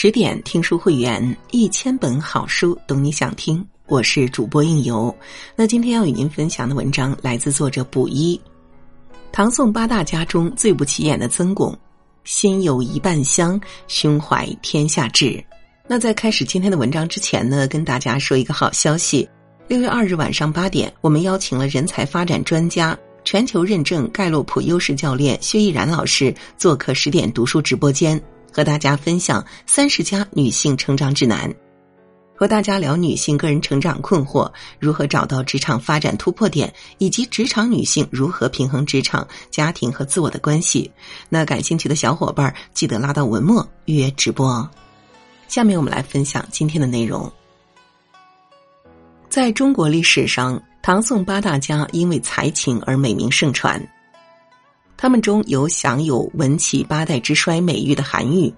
十点听书会员，一千本好书，懂你想听。我是主播应由。那今天要与您分享的文章来自作者卜一。唐宋八大家中最不起眼的曾巩，心有一半香，胸怀天下志。那在开始今天的文章之前呢，跟大家说一个好消息：六月二日晚上八点，我们邀请了人才发展专家、全球认证盖洛普优势教练薛逸然老师做客十点读书直播间。和大家分享三十家女性成长指南，和大家聊女性个人成长困惑，如何找到职场发展突破点，以及职场女性如何平衡职场、家庭和自我的关系。那感兴趣的小伙伴记得拉到文末预约直播。下面我们来分享今天的内容。在中国历史上，唐宋八大家因为才情而美名盛传。他们中有享有“文起八代之衰”美誉的韩愈，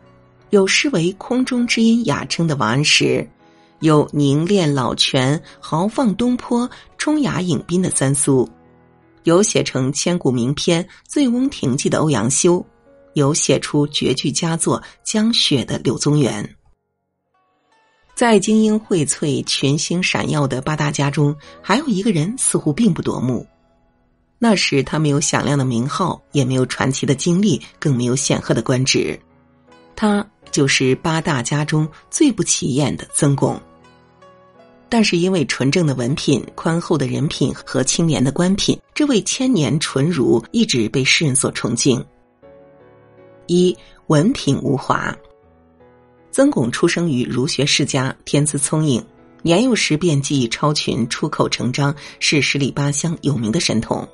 有诗为“空中之音”雅称的王安石，有凝练老泉、豪放东坡、冲雅隐宾的三苏，有写成千古名篇《醉翁亭记》的欧阳修，有写出绝句佳作《江雪》的柳宗元。在精英荟萃、群星闪耀的八大家中，还有一个人似乎并不夺目。那时他没有响亮的名号，也没有传奇的经历，更没有显赫的官职。他就是八大家中最不起眼的曾巩。但是因为纯正的文品、宽厚的人品和清廉的官品，这位千年纯儒一直被世人所崇敬。一文品无华，曾巩出生于儒学世家，天资聪颖，年幼时便技艺超群，出口成章，是十里八乡有名的神童。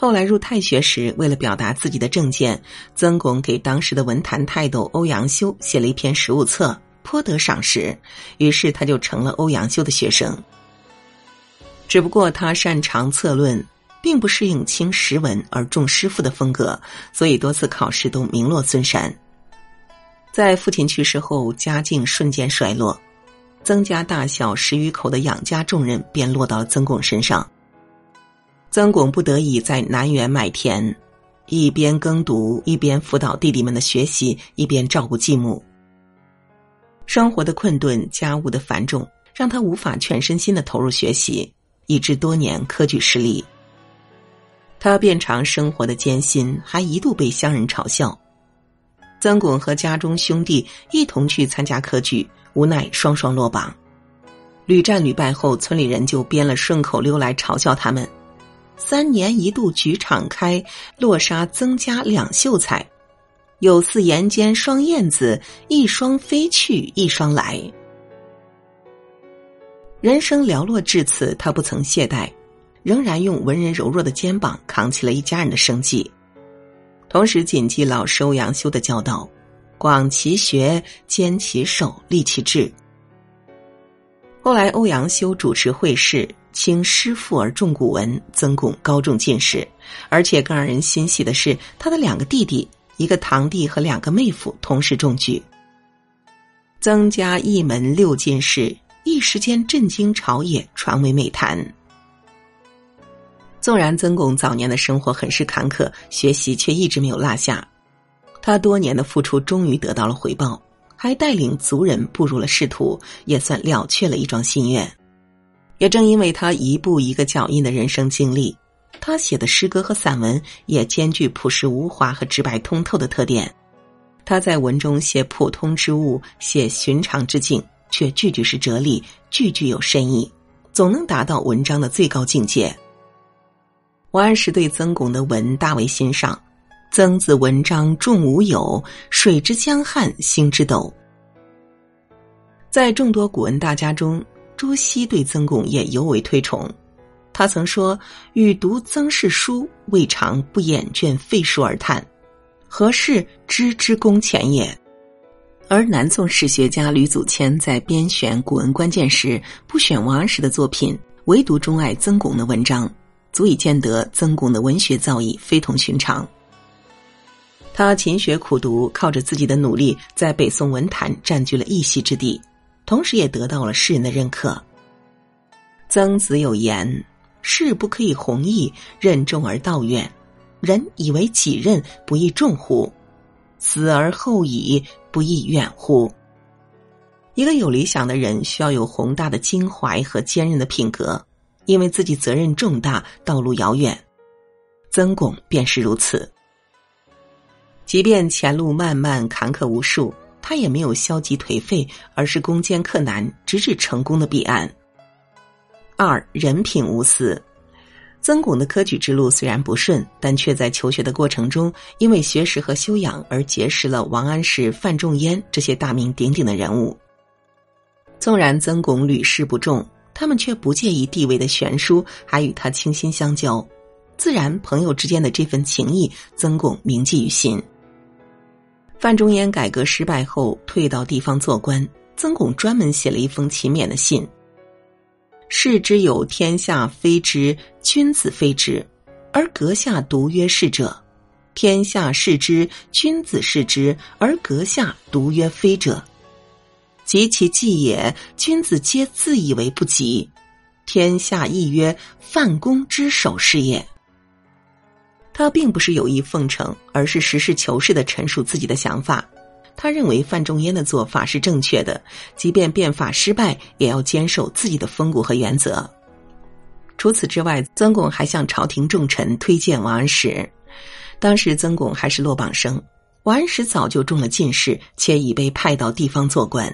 后来入太学时，为了表达自己的政见，曾巩给当时的文坛泰斗欧阳修写了一篇实务册，颇得赏识。于是他就成了欧阳修的学生。只不过他擅长策论，并不适应轻识文而重诗赋的风格，所以多次考试都名落孙山。在父亲去世后，家境瞬间衰落，曾家大小十余口的养家重任便落到了曾巩身上。曾巩不得已在南园买田，一边耕读，一边辅导弟弟们的学习，一边照顾继母。生活的困顿，家务的繁重，让他无法全身心的投入学习，以致多年科举失利。他遍尝生活的艰辛，还一度被乡人嘲笑。曾巩和家中兄弟一同去参加科举，无奈双双落榜，屡战屡败后，村里人就编了顺口溜来嘲笑他们。三年一度举场开，落沙增加两秀才。有似岩间双燕子，一双飞去，一双来。人生寥落至此，他不曾懈怠，仍然用文人柔弱的肩膀扛起了一家人的生计，同时谨记老师欧阳修的教导：广其学，兼其手，立其志。后来，欧阳修主持会试。轻诗赋而重古文，曾巩高中进士，而且更让人欣喜的是，他的两个弟弟，一个堂弟和两个妹夫同时中举。曾家一门六进士，一时间震惊朝野，传为美谈。纵然曾巩早年的生活很是坎坷，学习却一直没有落下，他多年的付出终于得到了回报，还带领族人步入了仕途，也算了却了一桩心愿。也正因为他一步一个脚印的人生经历，他写的诗歌和散文也兼具朴实无华和直白通透的特点。他在文中写普通之物，写寻常之境，却句句是哲理，句句有深意，总能达到文章的最高境界。王安石对曾巩的文大为欣赏，曾子文章重无有，水之江汉兴之斗。在众多古文大家中。朱熹对曾巩也尤为推崇，他曾说：“欲读曾氏书，未尝不掩卷废书而叹，何事知之功浅也。”而南宋史学家吕祖谦在编选古文关键时，不选王安石的作品，唯独钟爱曾巩的文章，足以见得曾巩的文学造诣非同寻常。他勤学苦读，靠着自己的努力，在北宋文坛占据了一席之地。同时也得到了世人的认可。曾子有言：“事不可以弘毅，任重而道远。人以为己任，不亦重乎？死而后已，不亦远乎？”一个有理想的人需要有宏大的襟怀和坚韧的品格，因为自己责任重大，道路遥远。曾巩便是如此。即便前路漫漫坎坷无数，他也没有消极颓废，而是攻坚克难，直至成功的彼岸。二人品无私。曾巩的科举之路虽然不顺，但却在求学的过程中，因为学识和修养而结识了王安石、范仲淹这些大名鼎鼎的人物。纵然曾巩屡试不中，他们却不介意地位的悬殊，还与他倾心相交。自然，朋友之间的这份情谊，曾巩铭记于心。范仲淹改革失败后，退到地方做官，曾巩专门写了一封勤勉的信。士之有天下非之，君子非之，而阁下独曰是者；天下是之，君子是之，而阁下独曰非者。及其计也，君子皆自以为不及，天下亦曰范公之首是也。他并不是有意奉承，而是实事求是的陈述自己的想法。他认为范仲淹的做法是正确的，即便变法失败，也要坚守自己的风骨和原则。除此之外，曾巩还向朝廷重臣推荐王安石。当时曾巩还是落榜生，王安石早就中了进士，且已被派到地方做官。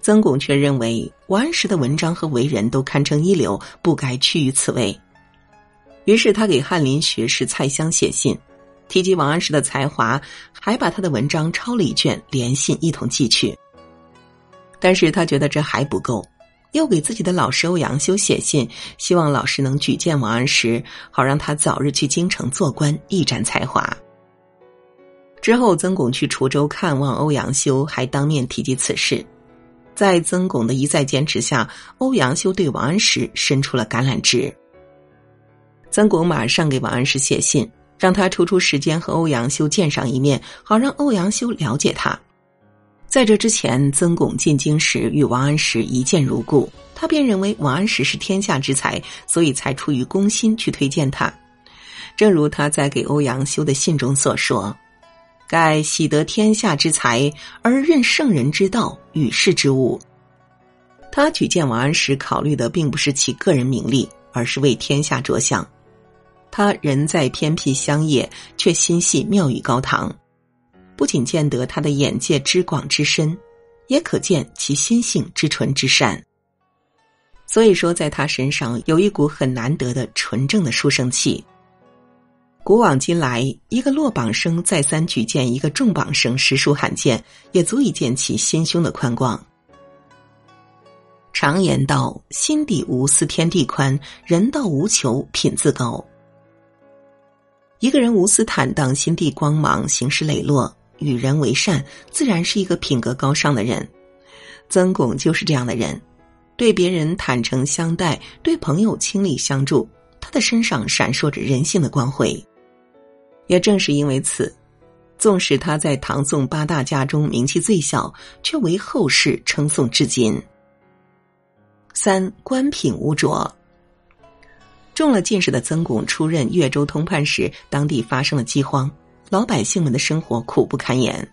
曾巩却认为王安石的文章和为人都堪称一流，不该屈于此位。于是他给翰林学士蔡襄写信。提及王安石的才华，还把他的文章抄了一卷，连信一同寄去。但是他觉得这还不够，又给自己的老师欧阳修写信，希望老师能举荐王安石，好让他早日去京城做官，一展才华。之后，曾巩去滁州看望欧阳修，还当面提及此事。在曾巩的一再坚持下，欧阳修对王安石伸出了橄榄枝。曾巩马上给王安石写信。让他抽出时间和欧阳修见上一面，好让欧阳修了解他。在这之前，曾巩进京时与王安石一见如故，他便认为王安石是天下之才，所以才出于公心去推荐他。正如他在给欧阳修的信中所说：“盖喜得天下之才，而任圣人之道与世之物。”他举荐王安石，考虑的并不是其个人名利，而是为天下着想。他人在偏僻乡野，却心系庙宇高堂，不仅见得他的眼界之广之深，也可见其心性之纯之善。所以说，在他身上有一股很难得的纯正的书生气。古往今来，一个落榜生再三举荐一个重榜生，实属罕见，也足以见其心胸的宽广。常言道：“心底无私天地宽，人道无求品自高。”一个人无私坦荡、心地光芒、行事磊落、与人为善，自然是一个品格高尚的人。曾巩就是这样的人，对别人坦诚相待，对朋友倾力相助，他的身上闪烁着人性的光辉。也正是因为此，纵使他在唐宋八大家中名气最小，却为后世称颂至今。三官品无浊。中了进士的曾巩出任越州通判时，当地发生了饥荒，老百姓们的生活苦不堪言，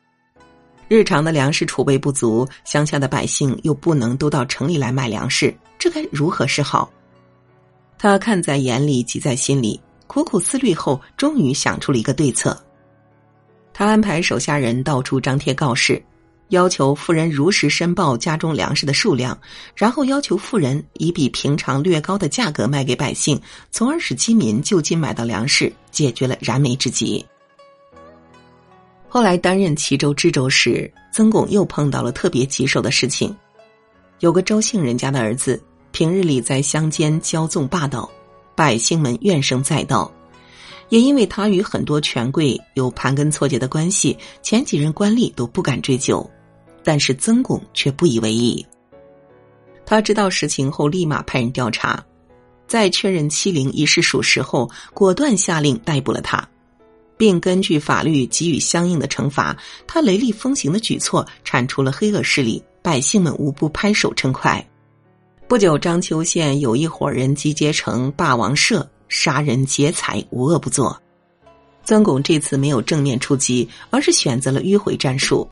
日常的粮食储备不足，乡下的百姓又不能都到城里来买粮食，这该如何是好？他看在眼里，急在心里，苦苦思虑后，终于想出了一个对策。他安排手下人到处张贴告示。要求富人如实申报家中粮食的数量，然后要求富人以比平常略高的价格卖给百姓，从而使饥民就近买到粮食，解决了燃眉之急。后来担任齐州知州时，曾巩又碰到了特别棘手的事情。有个周姓人家的儿子，平日里在乡间骄纵霸道，百姓们怨声载道。也因为他与很多权贵有盘根错节的关系，前几任官吏都不敢追究。但是曾巩却不以为意。他知道实情后，立马派人调查，在确认欺凌一事属实后，果断下令逮捕了他，并根据法律给予相应的惩罚。他雷厉风行的举措铲除了黑恶势力，百姓们无不拍手称快。不久，章丘县有一伙人集结成霸王社，杀人劫财，无恶不作。曾巩这次没有正面出击，而是选择了迂回战术。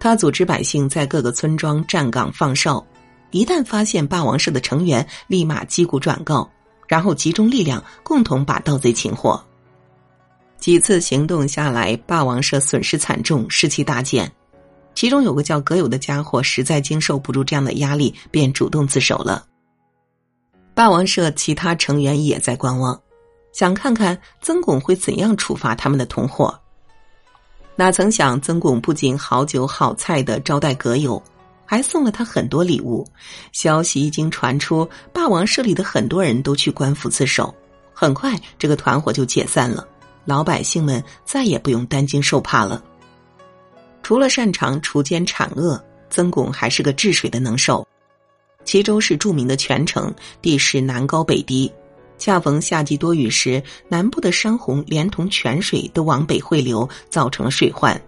他组织百姓在各个村庄站岗放哨，一旦发现霸王社的成员，立马击鼓转告，然后集中力量共同把盗贼擒获。几次行动下来，霸王社损失惨重，士气大减。其中有个叫葛友的家伙，实在经受不住这样的压力，便主动自首了。霸王社其他成员也在观望，想看看曾巩会怎样处罚他们的同伙。哪曾想，曾巩不仅好酒好菜的招待葛友，还送了他很多礼物。消息一经传出，霸王社里的很多人都去官府自首。很快，这个团伙就解散了。老百姓们再也不用担惊受怕了。除了擅长除奸铲恶，曾巩还是个治水的能手。齐州是著名的泉城，地势南高北低，恰逢夏季多雨时，南部的山洪连同泉水都往北汇流，造成了水患。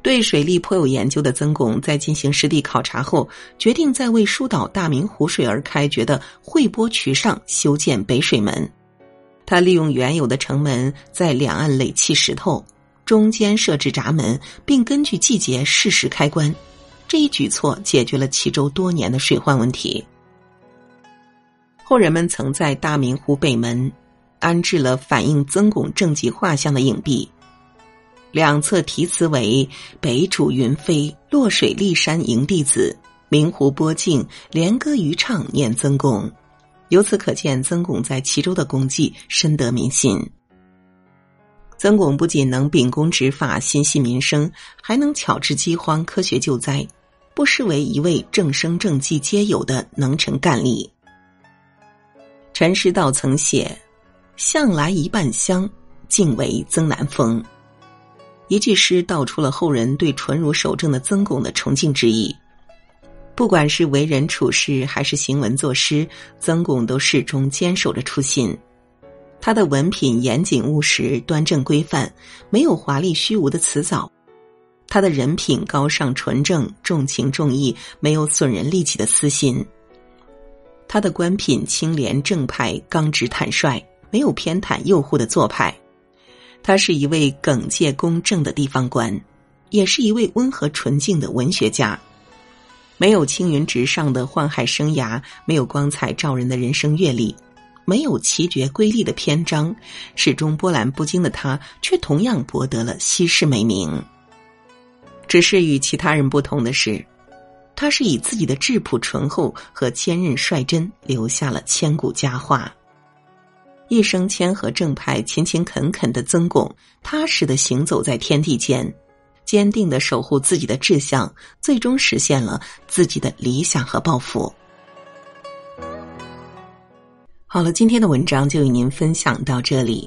对水利颇有研究的曾巩，在进行实地考察后，决定在为疏导大明湖水而开掘的汇波渠上修建北水门。他利用原有的城门，在两岸垒砌石头，中间设置闸门，并根据季节适时开关。这一举措解决了齐州多年的水患问题。后人们曾在大明湖北门安置了反映曾巩政绩画像的影壁，两侧题词为“北渚云飞，落水立山迎弟子，明湖波静，连歌渔唱念曾巩”。由此可见，曾巩在齐州的功绩深得民心。曾巩不仅能秉公执法、心系民生，还能巧治饥荒、科学救灾，不失为一位政声政绩皆有的能臣干吏。陈师道曾写：“向来一半香，敬为曾南风。”一句诗道出了后人对纯如守正的曾巩的崇敬之意。不管是为人处事还是行文作诗，曾巩都始终坚守着初心。他的文品严谨务实、端正规范，没有华丽虚无的辞藻；他的人品高尚纯正、重情重义，没有损人利己的私心。他的官品清廉正派、刚直坦率，没有偏袒诱惑的做派。他是一位耿介公正的地方官，也是一位温和纯净的文学家。没有青云直上的宦海生涯，没有光彩照人的人生阅历，没有奇绝瑰丽的篇章，始终波澜不惊的他，却同样博得了稀世美名。只是与其他人不同的是，他是以自己的质朴醇厚和坚韧率真，留下了千古佳话。一生谦和正派、勤勤恳恳的曾巩，踏实的行走在天地间。坚定的守护自己的志向，最终实现了自己的理想和抱负。好了，今天的文章就与您分享到这里。